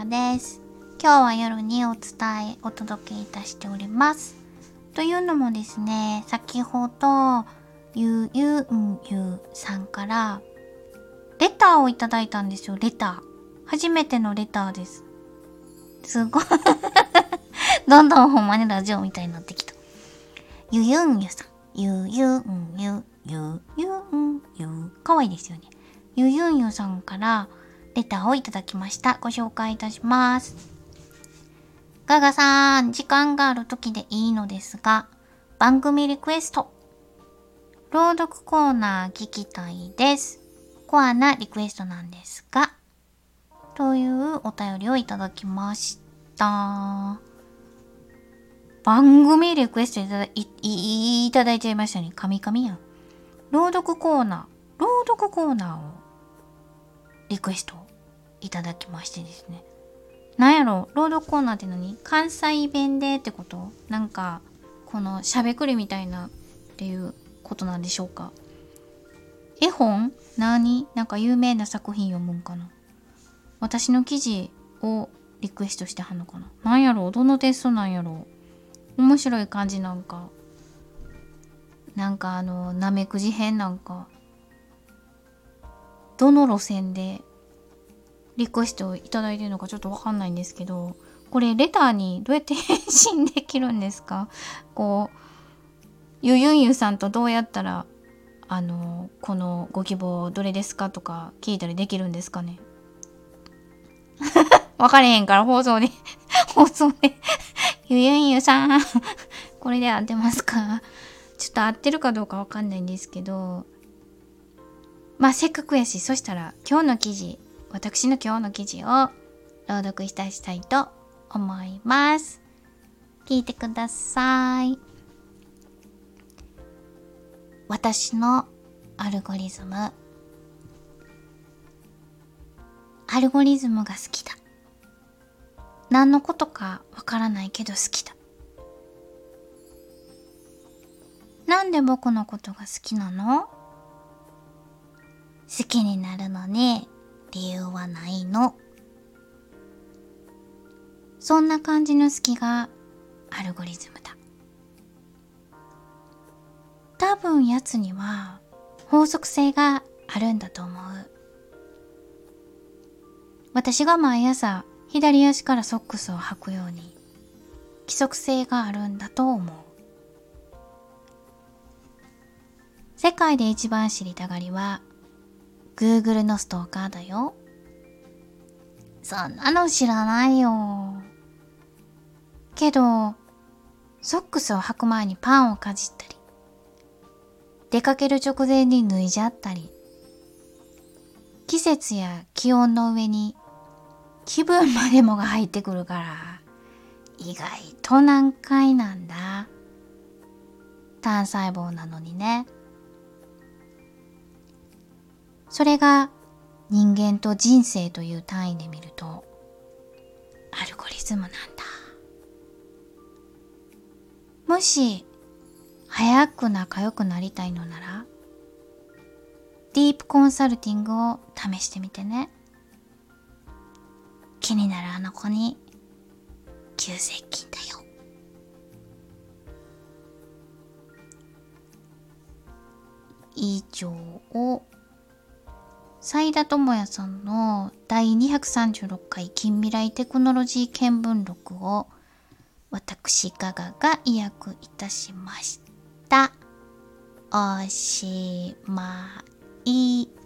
かです。今日は夜にお伝えお届けいたしております。というのもですね先ほどゆうゆんゆうさんからレターをいただいたんですよレター。初めてのレターです。すごい。どんどんほんまにラジオみたいになってきた。ゆゆんゆさん。ゆゆんゆゆゆんゆかわいいですよね。ゆゆんゆさんからレターをいただきました。ご紹介いたします。ガガさん、時間がある時でいいのですが、番組リクエスト。朗読コーナー聞きたいです。コアなリクエストなんですが、というお便りをいただきました。番組リクエストいただいいただいちゃいましたね。神々やん。朗読コーナー、朗読コーナーをリクエストいただきましてですね。なんやろ朗読コーナーって何？関西弁でってこと？なんか、このしゃべくりみたいなっていうことなんでしょうか？絵本？何？なんか有名な作品読むんかな？私の記事をリクエストしてはんのかな？なんやろどのテストなんやろ？面白い感じなんか？なんかあのなめくじ編なんか？どの路線でリクエストをいただいてるのかちょっとわかんないんですけど、これレターにどうやって返信できるんですか？こう、ゆゆんゆさんとどうやったら、あの、このご希望どれですかとか聞いたりできるんですかね？わかれへんから放送で 放送で。ゆゆんゆさんこれで合ってますか？ちょっと合ってるかどうかわかんないんですけど、まあせっかくやし、そしたら今日の記事、私の今日の記事を朗読いたしたいと思います。聞いてください。私のアルゴリズム。アルゴリズムが好きだ。何のことかわからないけど好きだ。なんで僕のことが好きなの？好きになるのに理由はないの。そんな感じの好きがアルゴリズムだ。多分やつには法則性があるんだと思う。私が毎朝左足からソックスを履くように規則性があるんだと思う。世界で一番知りたがりは Google のストーカーだよ。そんなの知らないよ。けど、ソックスを履く前にパンをかじったり、出かける直前に脱いじゃったり、季節や気温の上に気分までもが入ってくるから、意外と難解なんだ。単細胞なのにね。それが人間と人生という単位で見るとアルゴリズムなんだ。もし早く仲良くなりたいのならディープコンサルティングを試してみてね。気になるあの子に急接近だよ。以上を斉田智也さんの第236回近未来テクノロジー見聞録を私ガガが意訳いたしました。おしまい。